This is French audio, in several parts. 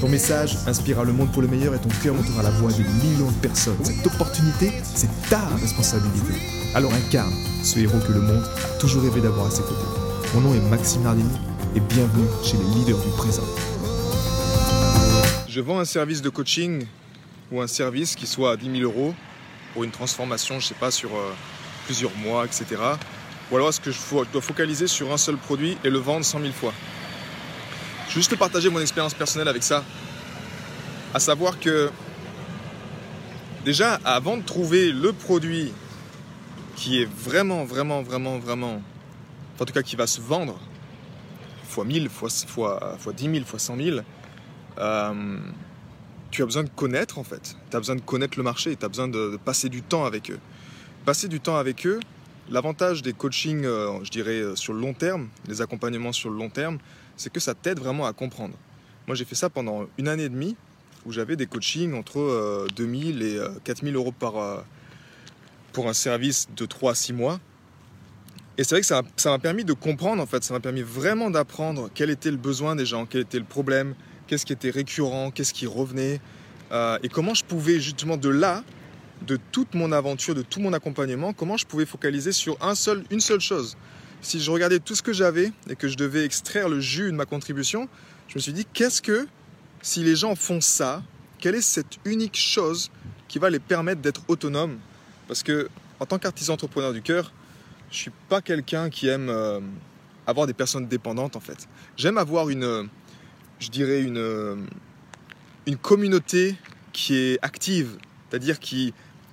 Ton message inspirera le monde pour le meilleur et ton cœur montera la voix de millions de personnes. Cette opportunité, c'est ta responsabilité. Alors incarne ce héros que le monde a toujours rêvé d'avoir à ses côtés. Mon nom est Maxime Nardini et bienvenue chez les leaders du présent. Je vends un service de coaching ou un service qui soit à 10 000 euros pour une transformation, je sais pas, sur euh, plusieurs mois, etc. Ou alors est-ce que je dois focaliser sur un seul produit et le vendre 100 000 fois? Je vais juste te partager mon expérience personnelle avec ça. À savoir que déjà, avant de trouver le produit qui est vraiment, vraiment, vraiment, vraiment, en tout cas qui va se vendre, fois 1000, fois, fois, fois 10 000, fois 100 000, euh, tu as besoin de connaître en fait. Tu as besoin de connaître le marché, tu as besoin de, passer du temps avec eux. Passer du temps avec eux, l'avantage des coachings, euh, je dirais, euh, sur le long terme, les accompagnements sur le long terme, c'est que ça t'aide vraiment à comprendre. Moi j'ai fait ça pendant une année et demie, où j'avais des coachings entre 2000 et 4000 euros par, pour un service de 3 à 6 mois. Et c'est vrai que ça m'a permis de comprendre, en fait, ça m'a permis vraiment d'apprendre quel était le besoin des gens, quel était le problème, qu'est-ce qui était récurrent, qu'est-ce qui revenait, euh, et comment je pouvais justement de là, de toute mon aventure, de tout mon accompagnement, comment je pouvais focaliser sur un seul, une seule chose. Si je regardais tout ce que j'avais et que je devais extraire le jus de ma contribution, je me suis dit, qu'est-ce que, si les gens font ça, quelle est cette unique chose qui va les permettre d'être autonomes? Parce que en tant qu'artisan entrepreneur du cœur, je suis pas quelqu'un qui aime euh, avoir des personnes dépendantes en fait. J'aime avoir une, je dirais une, euh, une communauté qui est active, c'est-à-dire qui,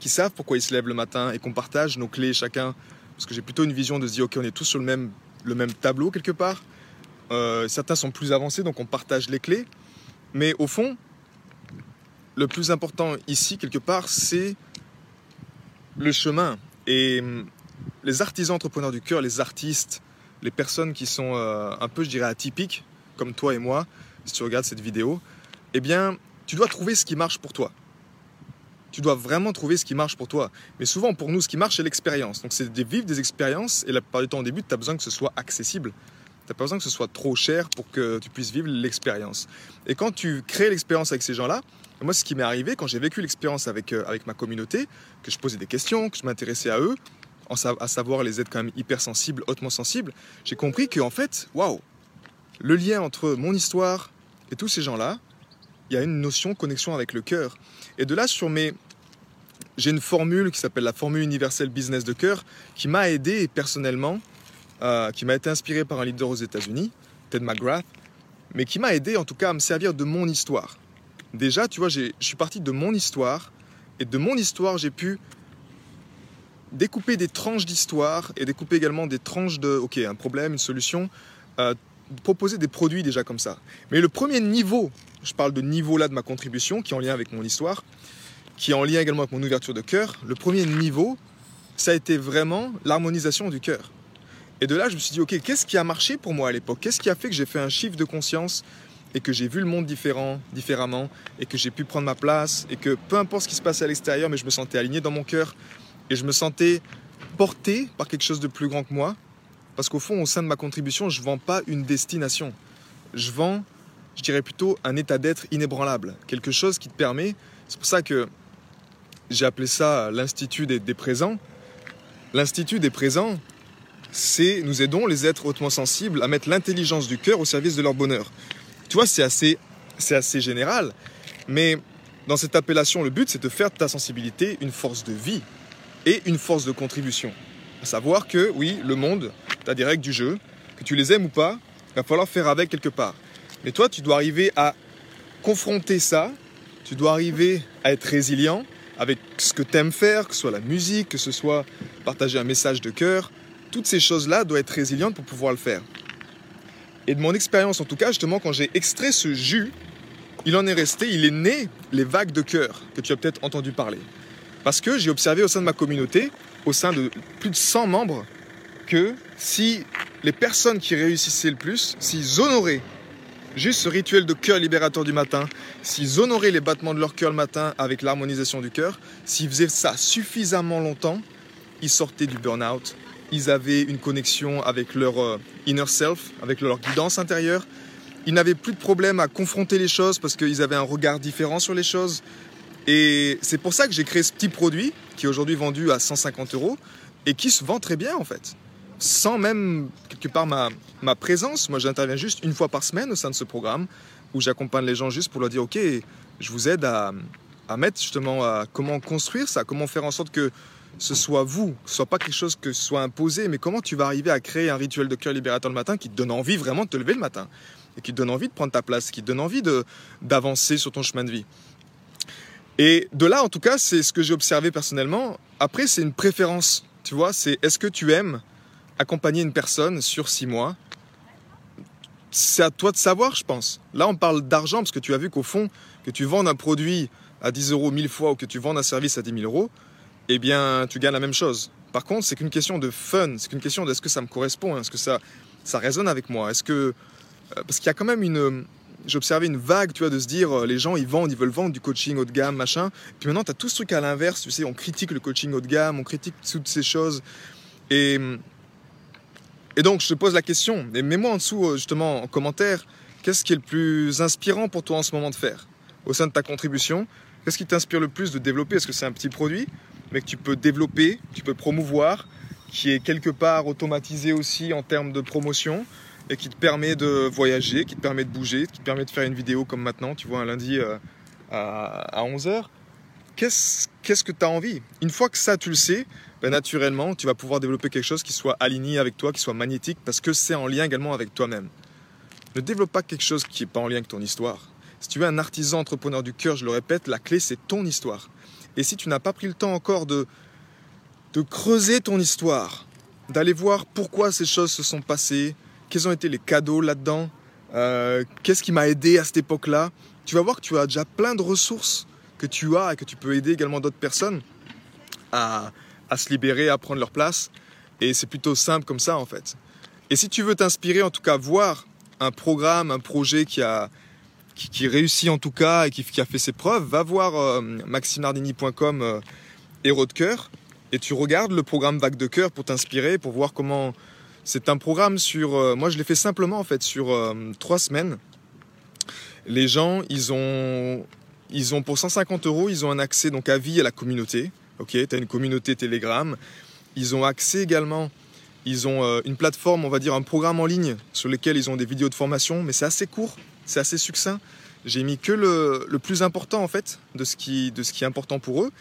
qui savent pourquoi ils se lèvent le matin et qu'on partage nos clés chacun. Parce que j'ai plutôt une vision de se dire ok on est tous sur le même, le même tableau quelque part. Euh, certains sont plus avancés donc on partage les clés. Mais au fond, le plus important ici quelque part c'est le chemin. Et hum, les artisans entrepreneurs du cœur, les artistes, les personnes qui sont euh, un peu, je dirais, atypiques, comme toi et moi, si tu regardes cette vidéo, eh bien, tu dois trouver ce qui marche pour toi. Tu dois vraiment trouver ce qui marche pour toi. Mais souvent, pour nous, ce qui marche, c'est l'expérience. Donc, c'est de vivre des expériences. Et la plupart du temps, au début, tu as besoin que ce soit accessible. Tu n'as pas besoin que ce soit trop cher pour que tu puisses vivre l'expérience. Et quand tu crées l'expérience avec ces gens-là, moi, ce qui m'est arrivé quand j'ai vécu l'expérience avec, euh, avec ma communauté, que je posais des questions, que je m'intéressais à eux, à savoir les êtres quand même hypersensibles, hautement sensibles, j'ai compris qu'en fait, waouh, le lien entre mon histoire et tous ces gens-là, il y a une notion de connexion avec le cœur. Et de là, sur mes. J'ai une formule qui s'appelle la formule universelle business de cœur, qui m'a aidé personnellement, euh, qui m'a été inspiré par un leader aux États-Unis, Ted McGrath, mais qui m'a aidé en tout cas à me servir de mon histoire déjà, tu vois, je suis parti de mon histoire. Et de mon histoire, j'ai pu découper des tranches d'histoire et découper également des tranches de, ok, un problème, une solution, euh, proposer des produits déjà comme ça. Mais le premier niveau, je parle de niveau là de ma contribution, qui est en lien avec mon histoire, qui est en lien également avec mon ouverture de cœur, le premier niveau, ça a été vraiment l'harmonisation du cœur. Et de là, je me suis dit, ok, qu'est-ce qui a marché pour moi à l'époque? Qu'est-ce qui a fait que j'ai fait un chiffre de conscience et que j'ai vu le monde différent, différemment et que j'ai pu prendre ma place et que peu importe ce qui se passait à l'extérieur, mais je me sentais aligné dans mon cœur et je me sentais porté par quelque chose de plus grand que moi. Parce qu'au fond, au sein de ma contribution, je ne vends pas une destination. Je vends, je dirais plutôt, un état d'être inébranlable. Quelque chose qui te permet. C'est pour ça que j'ai appelé ça l'Institut des, présents. L'Institut des présents, c'est nous aidons les êtres hautement sensibles à mettre l'intelligence du cœur au service de leur bonheur. Tu vois, c'est assez, c'est assez général. Mais dans cette appellation, le but, c'est de faire de ta sensibilité une force de vie et une force de contribution. À savoir que, oui, le monde, tu as des règles du jeu, que tu les aimes ou pas, il va falloir faire avec quelque part. Mais toi, tu dois arriver à confronter ça, tu dois arriver à être résilient avec ce que tu aimes faire, que ce soit la musique, que ce soit partager un message de cœur. Toutes ces choses-là doivent être résilientes pour pouvoir le faire. Et de mon expérience, en tout cas, justement, quand j'ai extrait ce jus il en est resté, il est né les vagues de cœur que tu as peut-être entendu parler. Parce que j'ai observé au sein de ma communauté, au sein de plus de 100 membres, que si les personnes qui réussissaient le plus, s'ils honoraient juste ce rituel de cœur libérateur du matin, s'ils honoraient les battements de leur cœur le matin avec l'harmonisation du cœur, s'ils faisaient ça suffisamment longtemps, ils sortaient du burn-out, ils avaient une connexion avec leur euh, inner self, avec leur guidance intérieure, ils n'avaient plus de problème à confronter les choses parce qu'ils avaient un regard différent sur les choses. Et c'est pour ça que j'ai créé ce petit produit qui est aujourd'hui vendu à 150 euros et qui se vend très bien en fait. Sans même quelque part ma, ma présence. Moi j'interviens juste une fois par semaine au sein de ce programme où j'accompagne les gens juste pour leur dire ok, je vous aide à, à mettre justement à comment construire ça, comment faire en sorte que ce soit vous, que ce soit pas quelque chose que ce soit imposé, mais comment tu vas arriver à créer un rituel de cœur libérateur le matin qui te donne envie vraiment de te lever le matin et qui te donne envie de prendre ta place, qui te donne envie d'avancer sur ton chemin de vie. Et de là, en tout cas, c'est ce que j'ai observé personnellement. Après, c'est une préférence. Tu vois, c'est est-ce que tu aimes accompagner une personne sur six mois C'est à toi de savoir, je pense. Là, on parle d'argent parce que tu as vu qu'au fond, que tu vends un produit à 10 euros mille fois ou que tu vends un service à 10 000 euros, eh bien, tu gagnes la même chose. Par contre, c'est qu'une question de fun, c'est qu'une question de est-ce que ça me correspond, est-ce que ça, ça résonne avec moi, est-ce que euh, parce qu'il y a quand même une j'observais une vague, tu vois, de se dire, euh, les gens, ils vendent, ils veulent vendre du coaching haut de gamme, machin. Puis maintenant, tu as tout ce truc à l'inverse, tu sais, on critique le coaching haut de gamme, on critique toutes ces choses. Et, et donc, je te pose la question, et mets-moi en dessous, euh, justement, en commentaire, qu'est-ce qui est le plus inspirant pour toi en ce moment de faire Au sein de ta contribution, qu'est-ce qui t'inspire le plus de développer? Est-ce que c'est un petit produit, mais que tu peux développer, tu peux promouvoir, qui est quelque part automatisé aussi en termes de promotion et qui te permet de voyager, qui te permet de bouger, qui te permet de faire une vidéo comme maintenant, tu vois, un lundi euh, à, 11h. Qu'est-ce, que tu as envie? Une fois que ça, tu le sais, ben, naturellement, tu vas pouvoir développer quelque chose qui soit aligné avec toi, qui soit magnétique, parce que c'est en lien également avec toi-même. Ne développe pas quelque chose qui n'est pas en lien avec ton histoire. Si tu es un artisan entrepreneur du cœur, je le répète, la clé, c'est ton histoire. Et si tu n'as pas pris le temps encore de, de creuser ton histoire, d'aller voir pourquoi ces choses se sont passées, quels ont été les cadeaux là-dedans, euh, qu'est-ce qui m'a aidé à cette époque-là. Tu vas voir que tu as déjà plein de ressources que tu as et que tu peux aider également d'autres personnes à, se libérer, à prendre leur place. Et c'est plutôt simple comme ça en fait. Et si tu veux t'inspirer, en tout cas voir un programme, un projet qui a qui, réussit en tout cas et qui, a fait ses preuves, va voir euh, maximardini.com euh, Héros de cœur et tu regardes le programme Vague de cœur pour t'inspirer, pour voir comment c'est un programme sur. Euh, moi, je l'ai fait simplement en fait sur euh, trois semaines. Les gens, ils ont, ils ont pour 150 euros, ils ont un accès donc à vie à la communauté. Ok, tu une communauté Telegram. Ils ont accès également. Ils ont euh, une plateforme, on va dire un programme en ligne sur lequel ils ont des vidéos de formation, mais c'est assez court, c'est assez succinct. J'ai mis que le, le, plus important en fait de ce, qui, de ce qui est important pour eux.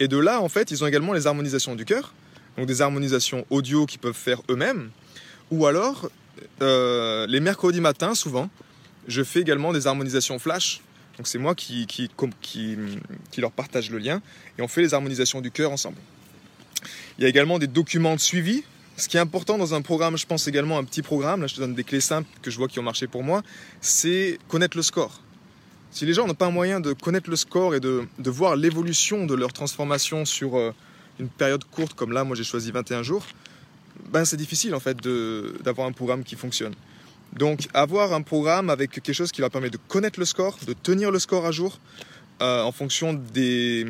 Et de là, en fait, ils ont également les harmonisations du cœur, donc des harmonisations audio qu'ils peuvent faire eux-mêmes. Ou alors, euh, les mercredis matins, souvent, je fais également des harmonisations flash. Donc c'est moi qui, qui, leur partage le lien et on fait les harmonisations du cœur ensemble. Il y a également des documents de suivi. Ce qui est important dans un programme, je pense également un petit programme, là je te donne des clés simples que je vois qui ont marché pour moi, c'est connaître le score. Si les gens n'ont pas un moyen de connaître le score et de, de voir l'évolution de leur transformation sur euh, une période courte comme là, moi j'ai choisi 21 jours, ben, c'est difficile en fait d'avoir un programme qui fonctionne. Donc avoir un programme avec quelque chose qui va permettre de connaître le score, de tenir le score à jour euh, en fonction des,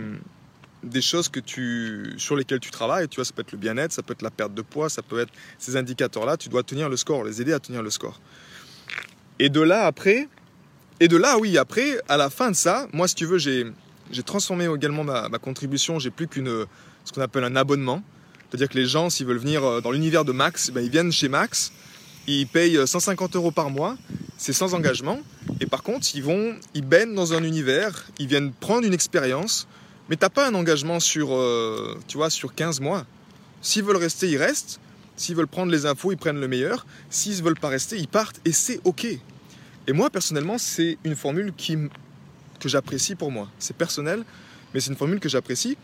des choses que tu, sur lesquelles tu travailles. Tu vois, ça peut être le bien-être, ça peut être la perte de poids, ça peut être ces indicateurs-là. Tu dois tenir le score, les aider à tenir le score. Et de là après, et de là oui après, à la fin de ça, moi si tu veux, j'ai transformé également ma, ma contribution. J'ai plus qu'une ce qu'on appelle un abonnement. C'est-à-dire que les gens, s'ils veulent venir euh, dans l'univers de Max, ben, ils viennent chez Max, ils payent 150 euh, euros par mois, c'est sans engagement. Et par contre, ils vont, ils baignent dans un univers, ils viennent prendre une expérience, mais t'as pas un engagement sur, euh, tu vois, sur 15 mois. S'ils veulent rester, ils restent. S'ils veulent prendre les infos, ils prennent le meilleur. S'ils ne veulent pas rester, ils partent et c'est ok. Et moi, personnellement, c'est une formule qui, que j'apprécie pour moi. C'est personnel, mais c'est une formule que j'apprécie.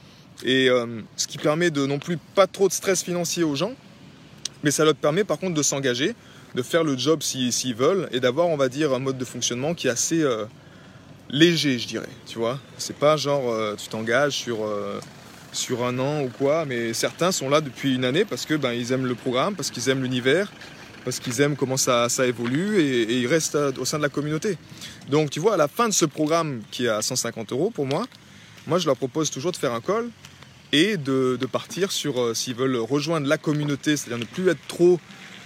Et euh, ce qui permet de non plus pas trop de stress financier aux gens, mais ça leur permet par contre de s'engager, de faire le job s'ils veulent et d'avoir, on va dire, un mode de fonctionnement qui est assez euh, léger, je dirais. Tu vois, c'est pas genre euh, tu t'engages sur euh, sur un an ou quoi, mais certains sont là depuis une année parce que ben ils aiment le programme, parce qu'ils aiment l'univers, parce qu'ils aiment comment ça, ça évolue et, ils restent au sein de la communauté. Donc tu vois, à la fin de ce programme qui est à 150 euros pour moi, moi je leur propose toujours de faire un call et de, de partir sur s'ils veulent rejoindre la communauté, c'est-à-dire ne plus être trop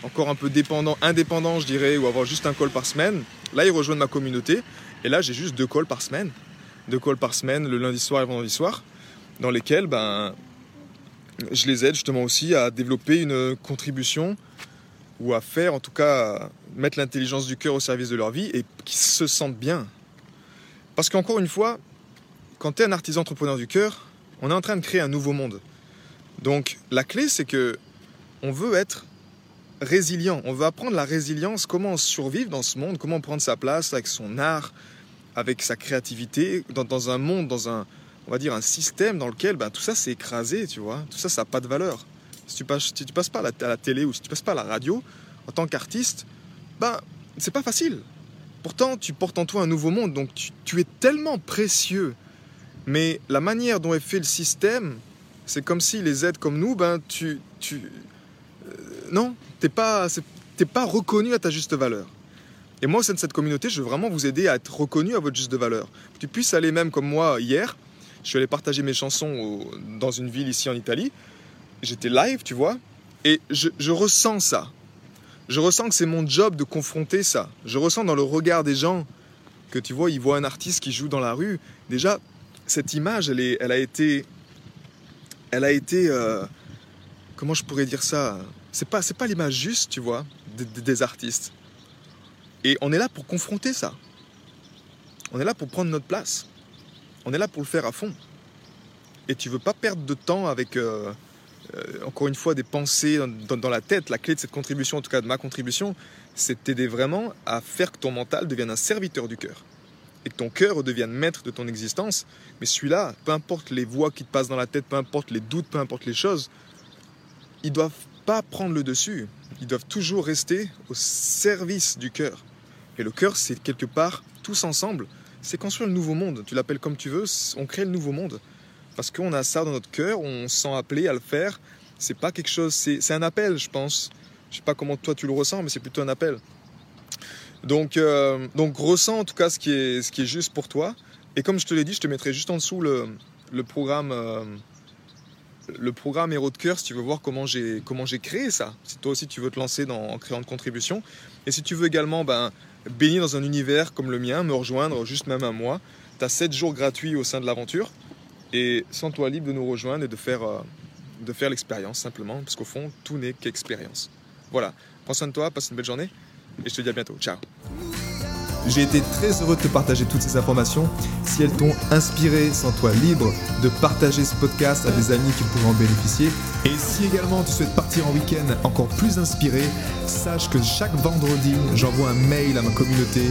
encore un peu dépendant, indépendant je dirais, ou avoir juste un call par semaine. Là ils rejoignent ma communauté et là j'ai juste deux calls par semaine, deux calls par semaine le lundi soir et le vendredi soir, dans lesquels ben je les aide justement aussi à développer une contribution ou à faire, en tout cas, mettre l'intelligence du cœur au service de leur vie et qu'ils se sentent bien. Parce qu'encore une fois, quand tu es un artisan entrepreneur du cœur, on est en train de créer un nouveau monde. Donc la clé, c'est que on veut être résilient. On veut apprendre la résilience, comment survivre dans ce monde, comment prendre sa place avec son art, avec sa créativité, dans, un monde, dans un, on va dire, un système dans lequel ben, tout ça c'est écrasé, tu vois. Tout ça, ça n'a pas de valeur. Si tu passes, si tu passes pas à la, télé ou si tu passes pas à la radio, en tant qu'artiste, ben, c'est pas facile. Pourtant, tu portes en toi un nouveau monde, donc tu, tu, es tellement précieux. Mais la manière dont est fait le système, c'est comme si les aides comme nous, ben, tu, tu, non, t'es pas, t'es pas reconnu à ta juste valeur. Et moi, au sein de cette communauté, je veux vraiment vous aider à être reconnu à votre juste valeur. Tu puisses aller même comme moi hier, je suis allé partager mes chansons dans une ville ici en Italie j'étais live, tu vois, et je, je, ressens ça. Je ressens que c'est mon job de confronter ça. Je ressens dans le regard des gens que tu vois, ils voient un artiste qui joue dans la rue. Déjà, cette image, elle, est, elle a été, elle a été, euh, comment je pourrais dire ça? C'est pas, c'est pas l'image juste, tu vois, des, artistes. Et on est là pour confronter ça. On est là pour prendre notre place. On est là pour le faire à fond. Et tu veux pas perdre de temps avec euh, euh, encore une fois, des pensées dans, dans, la tête. La clé de cette contribution, en tout cas de ma contribution, c'est t'aider vraiment à faire que ton mental devienne un serviteur du cœur. Et que ton cœur devienne maître de ton existence. Mais celui-là, peu importe les voix qui te passent dans la tête, peu importe les doutes, peu importe les choses, ils doivent pas prendre le dessus. Ils doivent toujours rester au service du cœur. Et le cœur, c'est quelque part, tous ensemble, c'est construire le nouveau monde. Tu l'appelles comme tu veux, on crée le nouveau monde parce qu'on a ça dans notre cœur, on se sent appelé à le faire. C'est pas quelque chose, c'est un appel, je pense. Je sais pas comment toi tu le ressens, mais c'est plutôt un appel. Donc, euh, donc ressens en tout cas ce qui, est, ce qui est juste pour toi. Et comme je te l'ai dit, je te mettrai juste en dessous le, le programme, euh, le programme Héros de cœur si tu veux voir comment j'ai comment j'ai créé ça. Si toi aussi tu veux te lancer dans, en créant de contribution. Et si tu veux également ben, baigner dans un univers comme le mien, me rejoindre juste même un mois, tu as 7 jours gratuits au sein de l'aventure. Et sens-toi libre de nous rejoindre et de faire, euh, de faire l'expérience simplement, parce qu'au fond, tout n'est qu'expérience. Voilà, prends soin de toi, passe une belle journée, et je te dis à bientôt. Ciao j'ai été très heureux de te partager toutes ces informations. Si elles t'ont inspiré, sens-toi libre de partager ce podcast à des amis qui pourraient en bénéficier. Et si également tu souhaites partir en week-end encore plus inspiré, sache que chaque vendredi, j'envoie un mail à ma communauté.